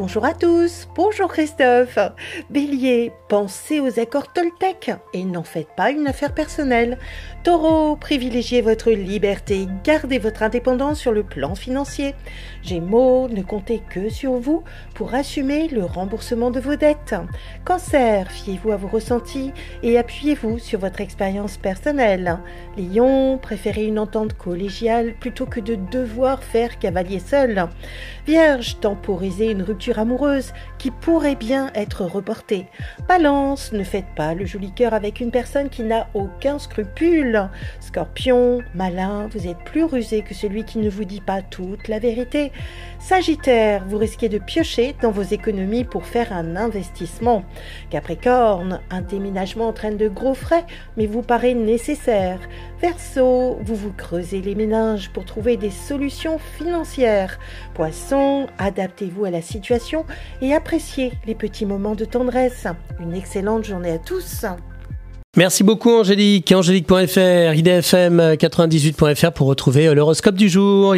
Bonjour à tous, bonjour Christophe. Bélier, pensez aux accords Toltec et n'en faites pas une affaire personnelle. Taureau, privilégiez votre liberté, gardez votre indépendance sur le plan financier. Gémeaux, ne comptez que sur vous pour assumer le remboursement de vos dettes. Cancer, fiez-vous à vos ressentis et appuyez-vous sur votre expérience personnelle. Lion, préférez une entente collégiale plutôt que de devoir faire cavalier seul. Vierge, temporisez une rupture amoureuse qui pourrait bien être reportée. Balance, ne faites pas le joli cœur avec une personne qui n'a aucun scrupule. Scorpion, malin, vous êtes plus rusé que celui qui ne vous dit pas toute la vérité. Sagittaire, vous risquez de piocher dans vos économies pour faire un investissement. Capricorne, un déménagement entraîne de gros frais, mais vous paraît nécessaire. Verseau, vous vous creusez les méninges pour trouver des solutions financières. Poisson, adaptez-vous à la situation et appréciez les petits moments de tendresse. Une excellente journée à tous. Merci beaucoup Angélique. Angélique.fr, idfm98.fr pour retrouver l'horoscope du jour.